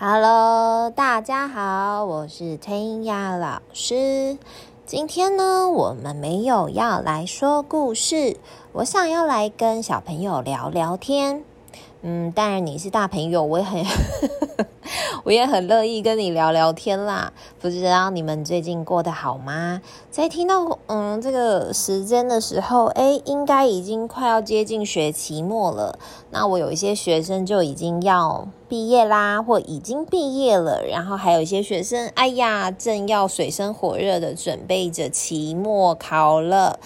Hello，大家好，我是天雅老师。今天呢，我们没有要来说故事，我想要来跟小朋友聊聊天。嗯，当然你是大朋友，我也很，我也很乐意跟你聊聊天啦。不知道你们最近过得好吗？在听到嗯这个时间的时候，诶，应该已经快要接近学期末了。那我有一些学生就已经要毕业啦，或已经毕业了。然后还有一些学生，哎呀，正要水深火热的准备着期末考了。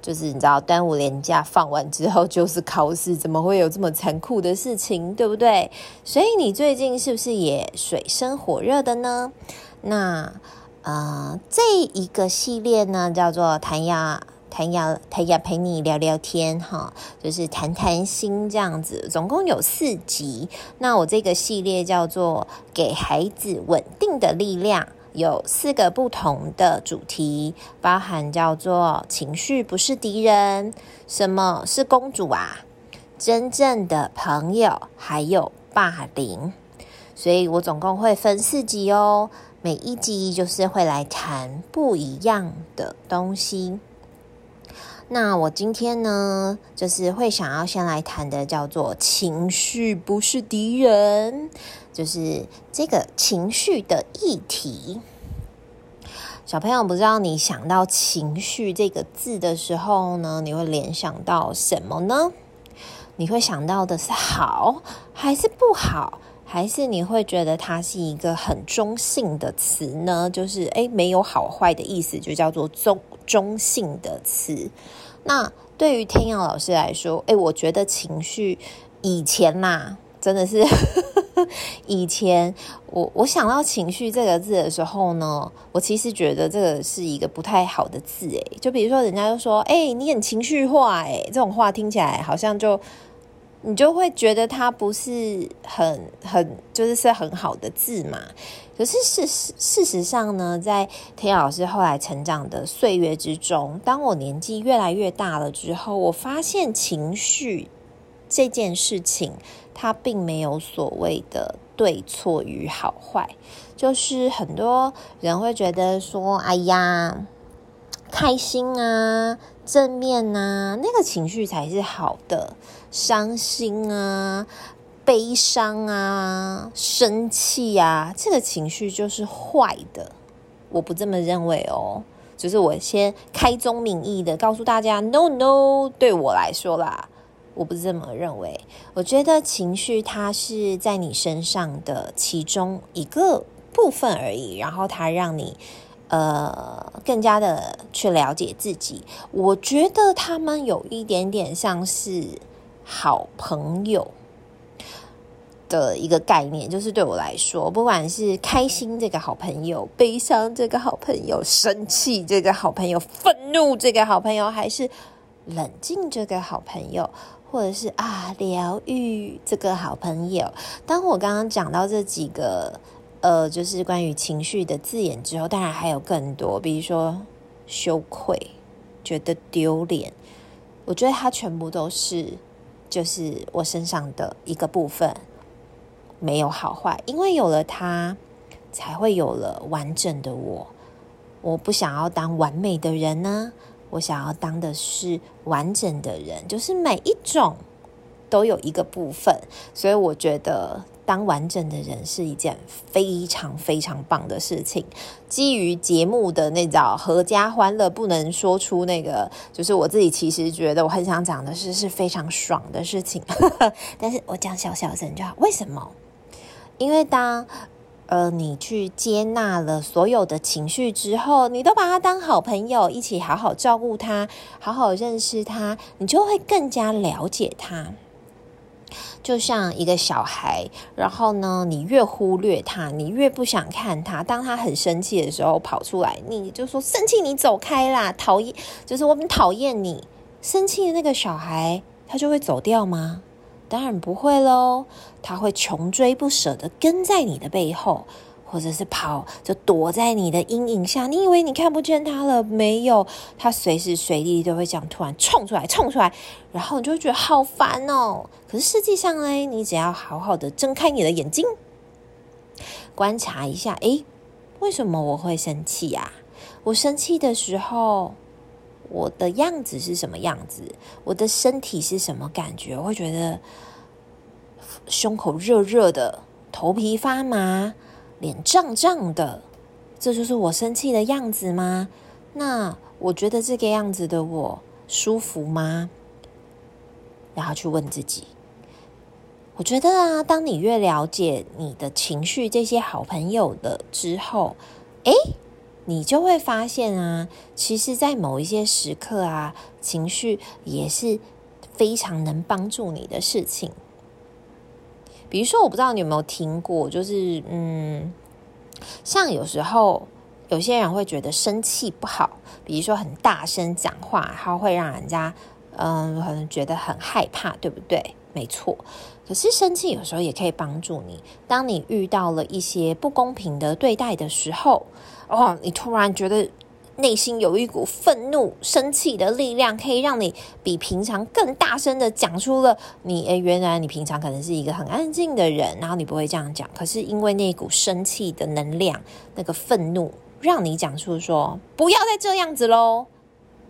就是你知道，端午连假放完之后就是考试，怎么会有这么残酷的事情，对不对？所以你最近是不是也水深火热的呢？那呃，这一个系列呢，叫做弹雅弹雅弹雅陪你聊聊天哈，就是谈谈心这样子，总共有四集。那我这个系列叫做给孩子稳定的力量。有四个不同的主题，包含叫做情绪不是敌人，什么是公主啊？真正的朋友，还有霸凌。所以我总共会分四集哦，每一集就是会来谈不一样的东西。那我今天呢，就是会想要先来谈的叫做情绪不是敌人。就是这个情绪的议题，小朋友不知道你想到情绪这个字的时候呢，你会联想到什么呢？你会想到的是好还是不好，还是你会觉得它是一个很中性的词呢？就是诶，没有好坏的意思，就叫做中中性的词。那对于天佑老师来说，诶，我觉得情绪以前啦，真的是。以前我我想到情绪这个字的时候呢，我其实觉得这个是一个不太好的字诶，就比如说人家就说，诶，你很情绪化诶，这种话听起来好像就你就会觉得它不是很很就是是很好的字嘛。可是事实事实上呢，在田老师后来成长的岁月之中，当我年纪越来越大了之后，我发现情绪这件事情。它并没有所谓的对错与好坏，就是很多人会觉得说：“哎呀，开心啊，正面啊，那个情绪才是好的；伤心啊，悲伤啊，生气啊，这个情绪就是坏的。”我不这么认为哦，就是我先开宗明义的告诉大家：“No No，对我来说啦。”我不这么认为，我觉得情绪它是在你身上的其中一个部分而已，然后它让你呃更加的去了解自己。我觉得他们有一点点像是好朋友的一个概念，就是对我来说，不管是开心这个好朋友、悲伤这个好朋友、生气这个好朋友、愤怒这个好朋友，还是冷静这个好朋友。或者是啊，疗愈这个好朋友。当我刚刚讲到这几个呃，就是关于情绪的字眼之后，当然还有更多，比如说羞愧、觉得丢脸。我觉得它全部都是，就是我身上的一个部分，没有好坏，因为有了它，才会有了完整的我。我不想要当完美的人呢。我想要当的是完整的人，就是每一种都有一个部分，所以我觉得当完整的人是一件非常非常棒的事情。基于节目的那种阖家欢乐，不能说出那个，就是我自己其实觉得我很想讲的是是非常爽的事情，但是我讲小小声就好。为什么？因为当。呃，你去接纳了所有的情绪之后，你都把他当好朋友，一起好好照顾他，好好认识他，你就会更加了解他。就像一个小孩，然后呢，你越忽略他，你越不想看他。当他很生气的时候跑出来，你就说生气，你走开啦！讨厌，就是我们讨厌你。生气的那个小孩，他就会走掉吗？当然不会喽，他会穷追不舍的跟在你的背后，或者是跑，就躲在你的阴影下。你以为你看不见他了？没有，他随时随地都会这样突然冲出来，冲出来，然后你就会觉得好烦哦。可是实际上呢，你只要好好的睁开你的眼睛，观察一下，诶，为什么我会生气呀？我生气的时候，我的样子是什么样子？我的身体是什么感觉？我会觉得胸口热热的，头皮发麻，脸胀胀的，这就是我生气的样子吗？那我觉得这个样子的我舒服吗？然后去问自己。我觉得啊，当你越了解你的情绪，这些好朋友的之后，诶，你就会发现啊，其实，在某一些时刻啊，情绪也是非常能帮助你的事情。比如说，我不知道你有没有听过，就是嗯，像有时候有些人会觉得生气不好，比如说很大声讲话，它会让人家嗯，可能觉得很害怕，对不对？没错。可是生气有时候也可以帮助你。当你遇到了一些不公平的对待的时候，哦，你突然觉得内心有一股愤怒、生气的力量，可以让你比平常更大声的讲出了你。诶，原来你平常可能是一个很安静的人，然后你不会这样讲。可是因为那股生气的能量，那个愤怒，让你讲出说不要再这样子喽。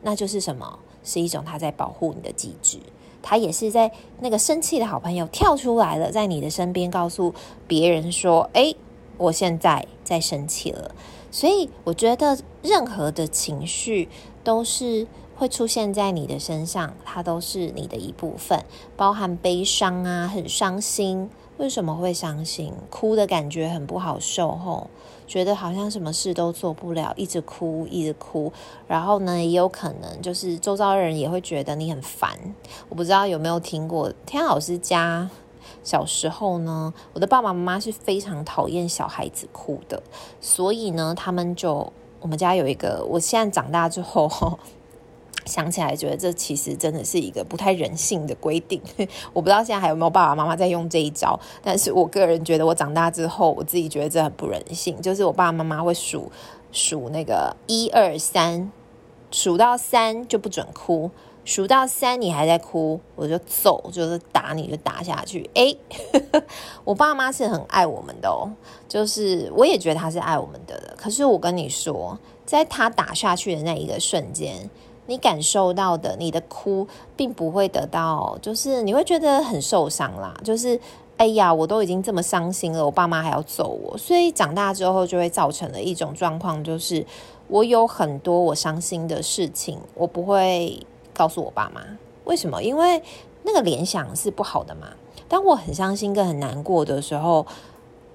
那就是什么？是一种他在保护你的机制。他也是在那个生气的好朋友跳出来了，在你的身边告诉别人说：“诶，我现在在生气了。”所以我觉得任何的情绪都是会出现在你的身上，它都是你的一部分，包含悲伤啊，很伤心。为什么会伤心？哭的感觉很不好受吼，觉得好像什么事都做不了，一直哭，一直哭。然后呢，也有可能就是周遭的人也会觉得你很烦。我不知道有没有听过，天老师家小时候呢，我的爸爸妈妈是非常讨厌小孩子哭的，所以呢，他们就我们家有一个，我现在长大之后。想起来，觉得这其实真的是一个不太人性的规定。我不知道现在还有没有爸爸妈妈在用这一招，但是我个人觉得，我长大之后，我自己觉得这很不人性。就是我爸爸妈妈会数数那个一二三，数到三就不准哭，数到三你还在哭，我就揍，就是打你就打下去。诶，我爸妈是很爱我们的哦，就是我也觉得他是爱我们的。可是我跟你说，在他打下去的那一个瞬间。你感受到的，你的哭并不会得到，就是你会觉得很受伤啦。就是，哎呀，我都已经这么伤心了，我爸妈还要揍我，所以长大之后就会造成了一种状况，就是我有很多我伤心的事情，我不会告诉我爸妈。为什么？因为那个联想是不好的嘛。当我很伤心跟很难过的时候。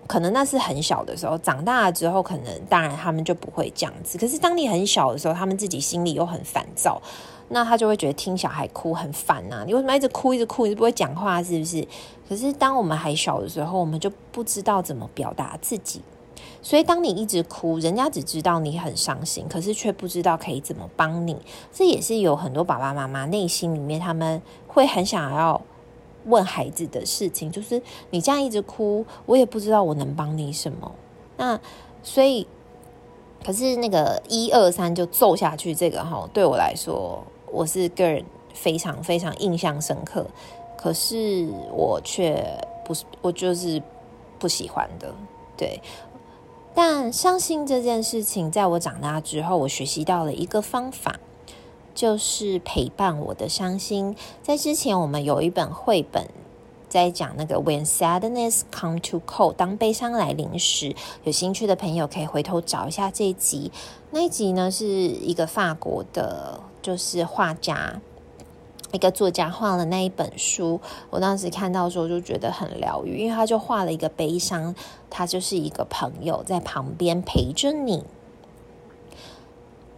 可能那是很小的时候，长大了之后，可能当然他们就不会这样子。可是当你很小的时候，他们自己心里又很烦躁，那他就会觉得听小孩哭很烦呐。你为什么一直哭，一直哭，你就不会讲话，是不是？可是当我们还小的时候，我们就不知道怎么表达自己。所以当你一直哭，人家只知道你很伤心，可是却不知道可以怎么帮你。这也是有很多爸爸妈妈内心里面他们会很想要。问孩子的事情，就是你这样一直哭，我也不知道我能帮你什么。那所以，可是那个一二三就揍下去，这个哈，对我来说，我是个人非常非常印象深刻。可是我却不是，我就是不喜欢的。对，但伤心这件事情，在我长大之后，我学习到了一个方法。就是陪伴我的伤心。在之前，我们有一本绘本在讲那个 When sadness come to call，当悲伤来临时，有兴趣的朋友可以回头找一下这一集。那一集呢，是一个法国的，就是画家，一个作家画了那一本书。我当时看到的时候就觉得很疗愈，因为他就画了一个悲伤，他就是一个朋友在旁边陪着你。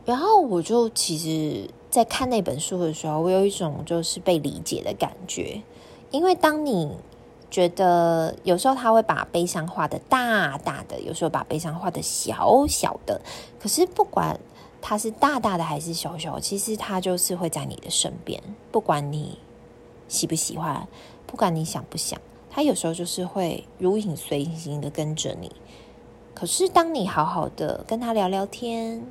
然后我就其实。在看那本书的时候，我有一种就是被理解的感觉，因为当你觉得有时候他会把悲伤画得大大的，有时候把悲伤画得小小的，可是不管他是大大的还是小小，其实他就是会在你的身边，不管你喜不喜欢，不管你想不想，他有时候就是会如影随形的跟着你。可是当你好好的跟他聊聊天，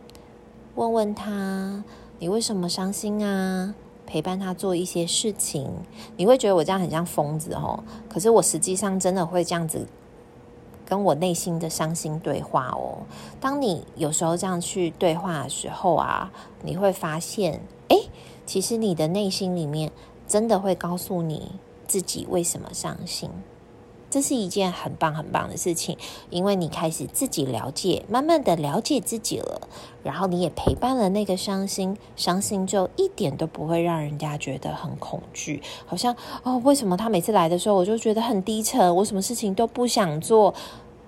问问他。你为什么伤心啊？陪伴他做一些事情，你会觉得我这样很像疯子哦。可是我实际上真的会这样子跟我内心的伤心对话哦。当你有时候这样去对话的时候啊，你会发现，哎，其实你的内心里面真的会告诉你自己为什么伤心。这是一件很棒很棒的事情，因为你开始自己了解，慢慢的了解自己了，然后你也陪伴了那个伤心，伤心就一点都不会让人家觉得很恐惧，好像哦，为什么他每次来的时候我就觉得很低沉，我什么事情都不想做，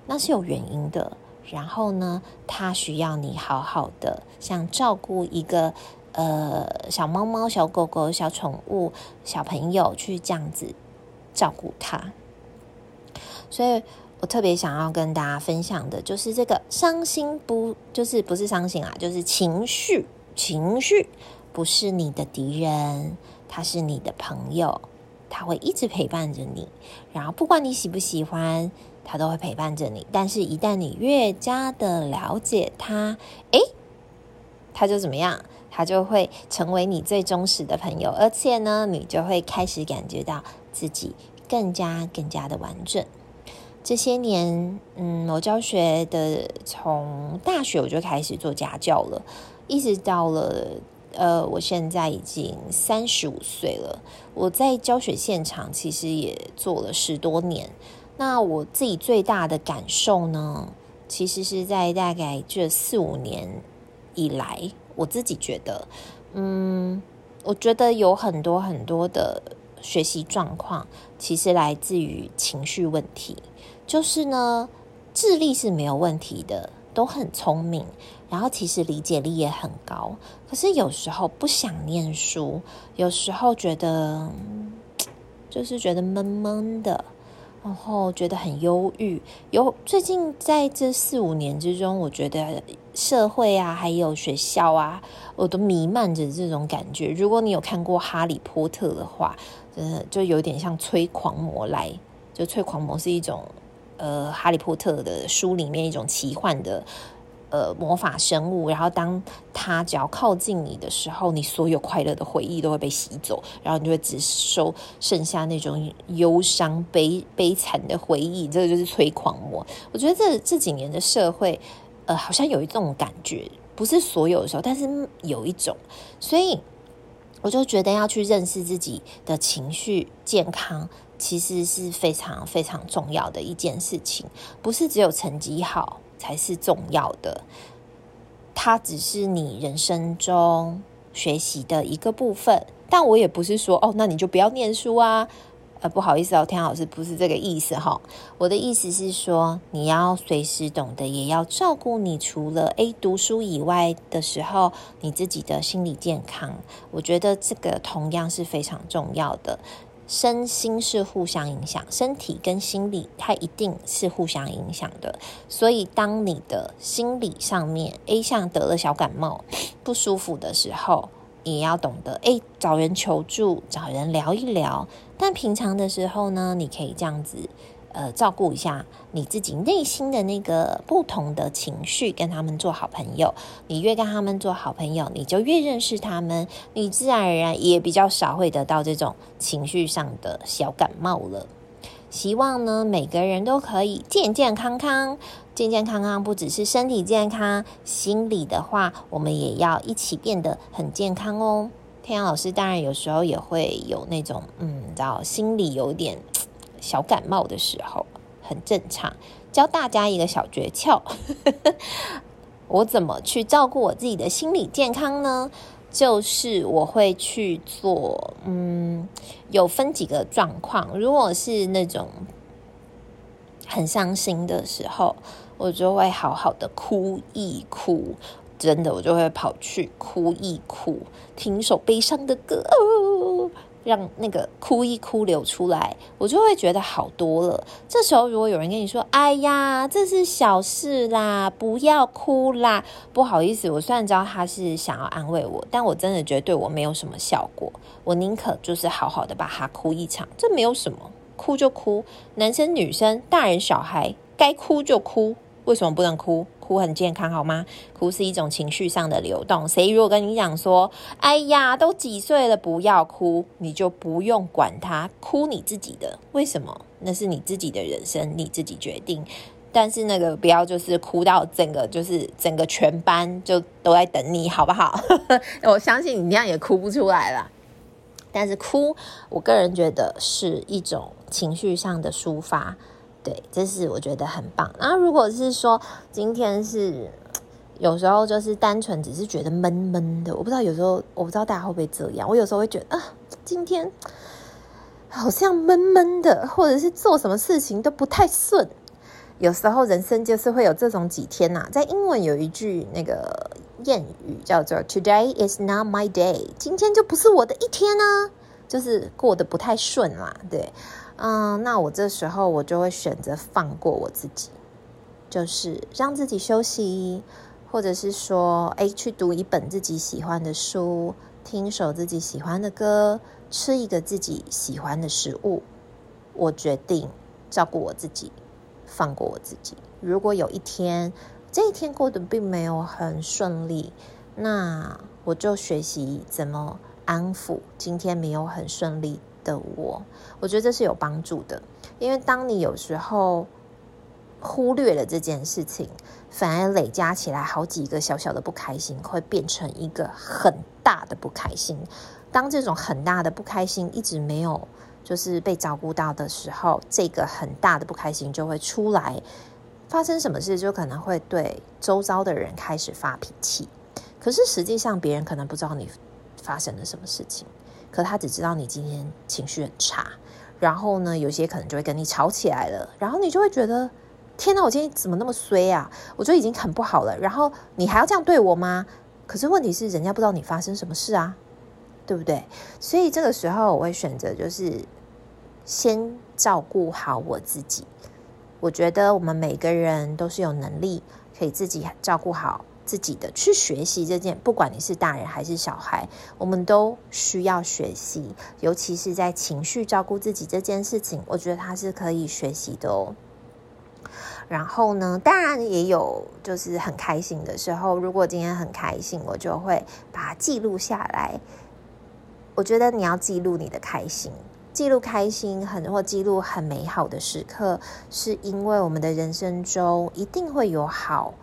那是有原因的。然后呢，他需要你好好的，像照顾一个呃小猫猫、小狗狗、小宠物、小朋友去这样子照顾他。所以我特别想要跟大家分享的，就是这个伤心不，就是不是伤心啊，就是情绪，情绪不是你的敌人，他是你的朋友，他会一直陪伴着你，然后不管你喜不喜欢，他都会陪伴着你。但是，一旦你越加的了解他，诶，他就怎么样？他就会成为你最忠实的朋友，而且呢，你就会开始感觉到自己更加更加的完整。这些年，嗯，我教学的，从大学我就开始做家教了，一直到了，呃，我现在已经三十五岁了。我在教学现场其实也做了十多年。那我自己最大的感受呢，其实是在大概这四五年以来，我自己觉得，嗯，我觉得有很多很多的学习状况，其实来自于情绪问题。就是呢，智力是没有问题的，都很聪明，然后其实理解力也很高。可是有时候不想念书，有时候觉得就是觉得闷闷的，然后觉得很忧郁。有最近在这四五年之中，我觉得社会啊，还有学校啊，我都弥漫着这种感觉。如果你有看过《哈利波特》的话，真的就有点像催狂魔来，就催狂魔是一种。呃，哈利波特的书里面一种奇幻的呃魔法生物，然后当他只要靠近你的时候，你所有快乐的回忆都会被吸走，然后你就会只收剩下那种忧伤悲悲惨的回忆。这个就是催狂魔。我觉得这这几年的社会，呃，好像有一种感觉，不是所有的时候，但是有一种，所以我就觉得要去认识自己的情绪健康。其实是非常非常重要的一件事情，不是只有成绩好才是重要的，它只是你人生中学习的一个部分。但我也不是说哦，那你就不要念书啊，呃，不好意思哦，天老师不是这个意思哈。我的意思是说，你要随时懂得，也要照顾你除了诶读书以外的时候，你自己的心理健康。我觉得这个同样是非常重要的。身心是互相影响，身体跟心理它一定是互相影响的。所以，当你的心理上面 A 项得了小感冒 不舒服的时候，也要懂得诶找人求助，找人聊一聊。但平常的时候呢，你可以这样子。呃，照顾一下你自己内心的那个不同的情绪，跟他们做好朋友。你越跟他们做好朋友，你就越认识他们，你自然而然也比较少会得到这种情绪上的小感冒了。希望呢，每个人都可以健健康康，健健康康，不只是身体健康，心理的话，我们也要一起变得很健康哦。天阳老师当然有时候也会有那种，嗯，你知道，心里有点。小感冒的时候很正常，教大家一个小诀窍，我怎么去照顾我自己的心理健康呢？就是我会去做，嗯，有分几个状况。如果是那种很伤心的时候，我就会好好的哭一哭，真的，我就会跑去哭一哭，听一首悲伤的歌。哦让那个哭一哭流出来，我就会觉得好多了。这时候如果有人跟你说：“哎呀，这是小事啦，不要哭啦。”不好意思，我虽然知道他是想要安慰我，但我真的觉得对我没有什么效果。我宁可就是好好的把他哭一场，这没有什么，哭就哭。男生女生大人小孩该哭就哭，为什么不能哭？哭很健康，好吗？哭是一种情绪上的流动。谁如果跟你讲说：“哎呀，都几岁了，不要哭”，你就不用管他，哭你自己的。为什么？那是你自己的人生，你自己决定。但是那个不要就是哭到整个就是整个全班就都在等你，好不好？我相信你那样也哭不出来了。但是哭，我个人觉得是一种情绪上的抒发，对，这是我觉得很棒。那如果是说今天是有时候就是单纯只是觉得闷闷的，我不知道有时候我不知道大家会不会这样。我有时候会觉得啊，今天。好像闷闷的，或者是做什么事情都不太顺。有时候人生就是会有这种几天呐、啊。在英文有一句那个谚语叫做 “Today is not my day”，今天就不是我的一天、啊，就是过得不太顺啦。对，嗯，那我这时候我就会选择放过我自己，就是让自己休息，或者是说，哎，去读一本自己喜欢的书，听一首自己喜欢的歌。吃一个自己喜欢的食物，我决定照顾我自己，放过我自己。如果有一天这一天过得并没有很顺利，那我就学习怎么安抚今天没有很顺利的我。我觉得这是有帮助的，因为当你有时候忽略了这件事情，反而累加起来好几个小小的不开心，会变成一个很大的不开心。当这种很大的不开心一直没有就是被照顾到的时候，这个很大的不开心就会出来。发生什么事就可能会对周遭的人开始发脾气。可是实际上别人可能不知道你发生了什么事情，可他只知道你今天情绪很差。然后呢，有些可能就会跟你吵起来了。然后你就会觉得，天哪，我今天怎么那么衰啊？我觉得已经很不好了。然后你还要这样对我吗？可是问题是，人家不知道你发生什么事啊。对不对？所以这个时候我会选择就是先照顾好我自己。我觉得我们每个人都是有能力可以自己照顾好自己的。去学习这件，不管你是大人还是小孩，我们都需要学习。尤其是在情绪照顾自己这件事情，我觉得它是可以学习的哦。然后呢，当然也有就是很开心的时候。如果今天很开心，我就会把它记录下来。我觉得你要记录你的开心，记录开心很或记录很美好的时刻，是因为我们的人生中一定会有好，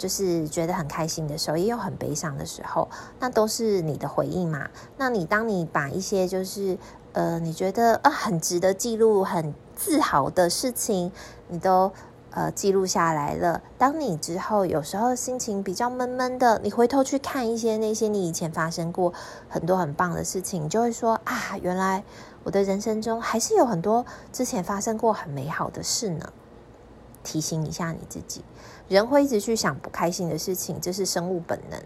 就是觉得很开心的时候，也有很悲伤的时候，那都是你的回应嘛。那你当你把一些就是呃，你觉得呃很值得记录、很自豪的事情，你都。呃，记录下来了。当你之后有时候心情比较闷闷的，你回头去看一些那些你以前发生过很多很棒的事情，你就会说啊，原来我的人生中还是有很多之前发生过很美好的事呢。提醒一下你自己，人会一直去想不开心的事情，这是生物本能。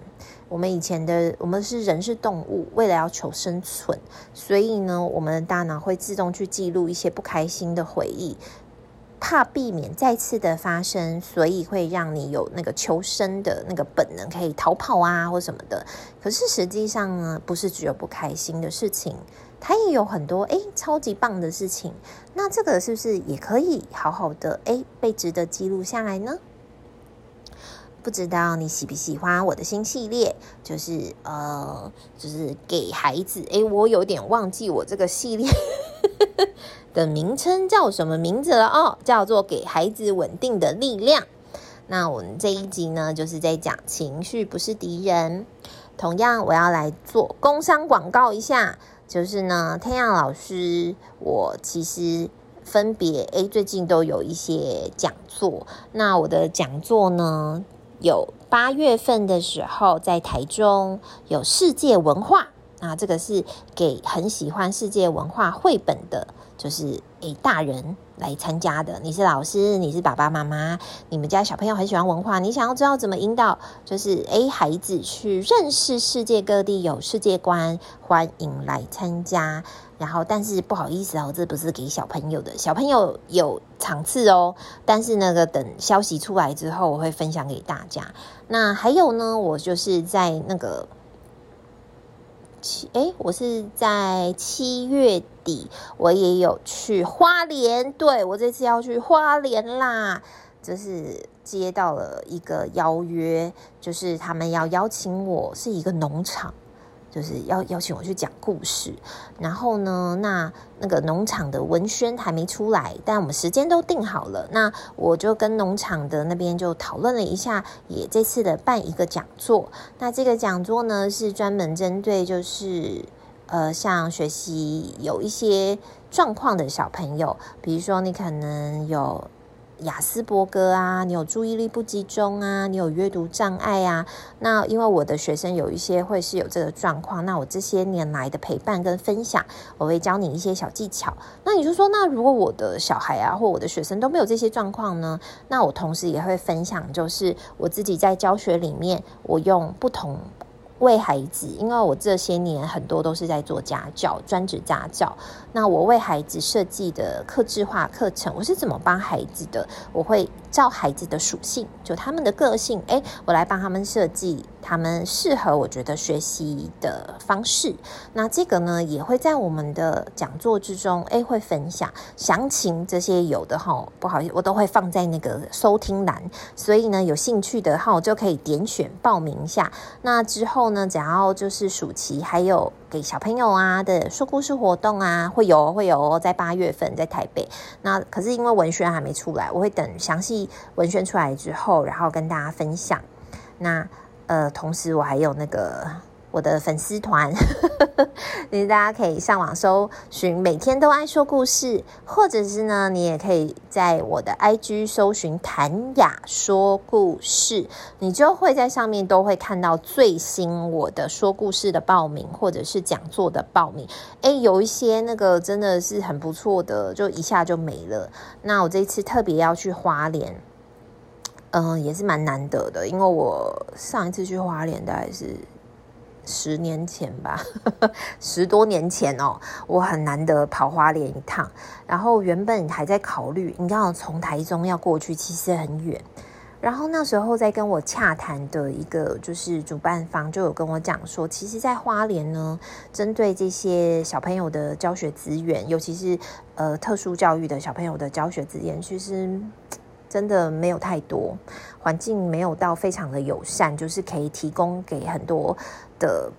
我们以前的我们是人是动物，为了要求生存，所以呢，我们的大脑会自动去记录一些不开心的回忆。怕避免再次的发生，所以会让你有那个求生的那个本能，可以逃跑啊或什么的。可是实际上呢，不是只有不开心的事情，它也有很多诶超级棒的事情。那这个是不是也可以好好的诶被值得记录下来呢？不知道你喜不喜欢我的新系列，就是呃，就是给孩子。诶，我有点忘记我这个系列。的名称叫什么名字了哦？叫做给孩子稳定的力量。那我们这一集呢，就是在讲情绪不是敌人。同样，我要来做工商广告一下，就是呢，太阳老师，我其实分别诶，最近都有一些讲座。那我的讲座呢，有八月份的时候在台中有世界文化。那这个是给很喜欢世界文化绘本的，就是诶大人来参加的。你是老师，你是爸爸妈妈，你们家小朋友很喜欢文化，你想要知道怎么引导，就是诶孩子去认识世界各地有世界观，欢迎来参加。然后，但是不好意思哦，这不是给小朋友的，小朋友有场次哦。但是那个等消息出来之后，我会分享给大家。那还有呢，我就是在那个。七哎，我是在七月底，我也有去花莲。对，我这次要去花莲啦，就是接到了一个邀约，就是他们要邀请我，是一个农场，就是要邀请我去讲故事。然后呢，那那个农场的文宣还没出来，但我们时间都定好了。那我就跟农场的那边就讨论了一下，也这次的办一个讲座。那这个讲座呢，是专门针对就是呃，像学习有一些状况的小朋友，比如说你可能有。亚斯伯格啊，你有注意力不集中啊，你有阅读障碍啊。那因为我的学生有一些会是有这个状况，那我这些年来的陪伴跟分享，我会教你一些小技巧。那你就说，那如果我的小孩啊，或我的学生都没有这些状况呢？那我同时也会分享，就是我自己在教学里面，我用不同。为孩子，因为我这些年很多都是在做家教，专职家教。那我为孩子设计的客制化课程，我是怎么帮孩子的？我会照孩子的属性，就他们的个性，诶，我来帮他们设计他们适合我觉得学习的方式。那这个呢，也会在我们的讲座之中，诶，会分享详情这些有的哈，不好意思，我都会放在那个收听栏，所以呢，有兴趣的哈，就可以点选报名一下。那之。后呢，只要就是暑期，还有给小朋友啊的说故事活动啊，会有会有在八月份在台北。那可是因为文宣还没出来，我会等详细文宣出来之后，然后跟大家分享。那呃，同时我还有那个。我的粉丝团，你大家可以上网搜寻“每天都爱说故事”，或者是呢，你也可以在我的 IG 搜寻“谭雅说故事”，你就会在上面都会看到最新我的说故事的报名，或者是讲座的报名。诶，有一些那个真的是很不错的，就一下就没了。那我这次特别要去花莲，嗯、也是蛮难得的，因为我上一次去花莲大概是。十年前吧，十多年前哦，我很难得跑花莲一趟，然后原本还在考虑，你知道从台中要过去其实很远，然后那时候在跟我洽谈的一个就是主办方就有跟我讲说，其实，在花莲呢，针对这些小朋友的教学资源，尤其是呃特殊教育的小朋友的教学资源，其实。真的没有太多，环境没有到非常的友善，就是可以提供给很多的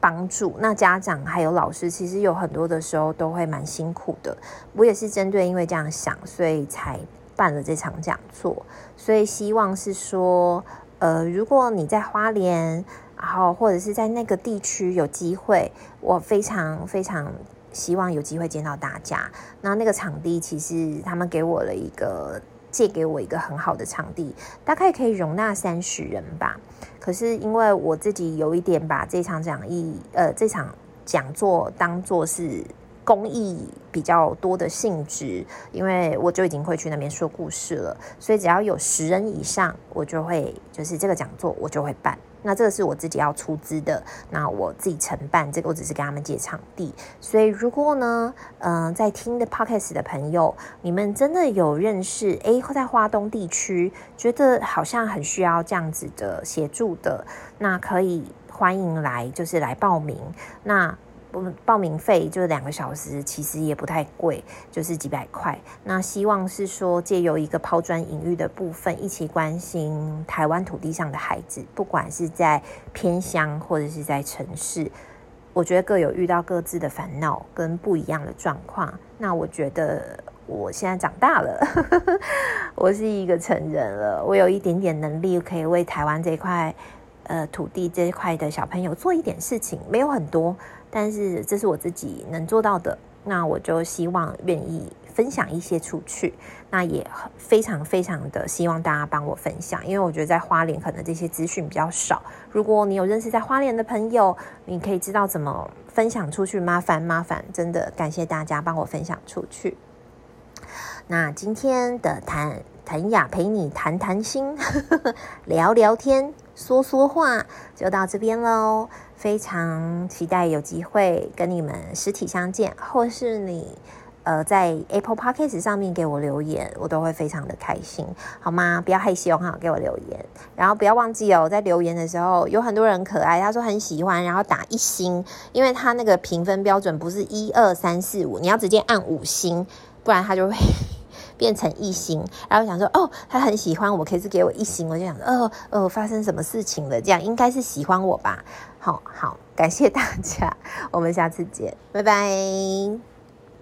帮助。那家长还有老师，其实有很多的时候都会蛮辛苦的。我也是针对因为这样想，所以才办了这场讲座。所以希望是说，呃，如果你在花莲，然后或者是在那个地区有机会，我非常非常希望有机会见到大家。那那个场地其实他们给我了一个。借给我一个很好的场地，大概可以容纳三十人吧。可是因为我自己有一点把这场讲义，呃，这场讲座当做是公益比较多的性质，因为我就已经会去那边说故事了，所以只要有十人以上，我就会就是这个讲座我就会办。那这个是我自己要出资的，那我自己承办这个，我只是给他们借场地。所以如果呢，嗯、呃，在听的 Podcast 的朋友，你们真的有认识，诶，在花东地区，觉得好像很需要这样子的协助的，那可以欢迎来，就是来报名。那。报名费就是两个小时，其实也不太贵，就是几百块。那希望是说借由一个抛砖引玉的部分，一起关心台湾土地上的孩子，不管是在偏乡或者是在城市，我觉得各有遇到各自的烦恼跟不一样的状况。那我觉得我现在长大了，我是一个成人了，我有一点点能力可以为台湾这块呃土地这一块的小朋友做一点事情，没有很多。但是这是我自己能做到的，那我就希望愿意分享一些出去，那也非常非常的希望大家帮我分享，因为我觉得在花莲可能这些资讯比较少。如果你有认识在花莲的朋友，你可以知道怎么分享出去，麻烦麻烦，真的感谢大家帮我分享出去。那今天的谭谭雅陪你谈谈心，聊聊天，说说话，就到这边喽。非常期待有机会跟你们实体相见，或是你呃在 Apple Podcast 上面给我留言，我都会非常的开心，好吗？不要害羞哈，给我留言，然后不要忘记哦，在留言的时候有很多人可爱，他说很喜欢，然后打一星，因为他那个评分标准不是一二三四五，你要直接按五星，不然他就会变成一星，然后想说哦，他很喜欢我，可是给我一星，我就想说哦哦，发生什么事情了？这样应该是喜欢我吧？好好，感谢大家，我们下次见，拜拜。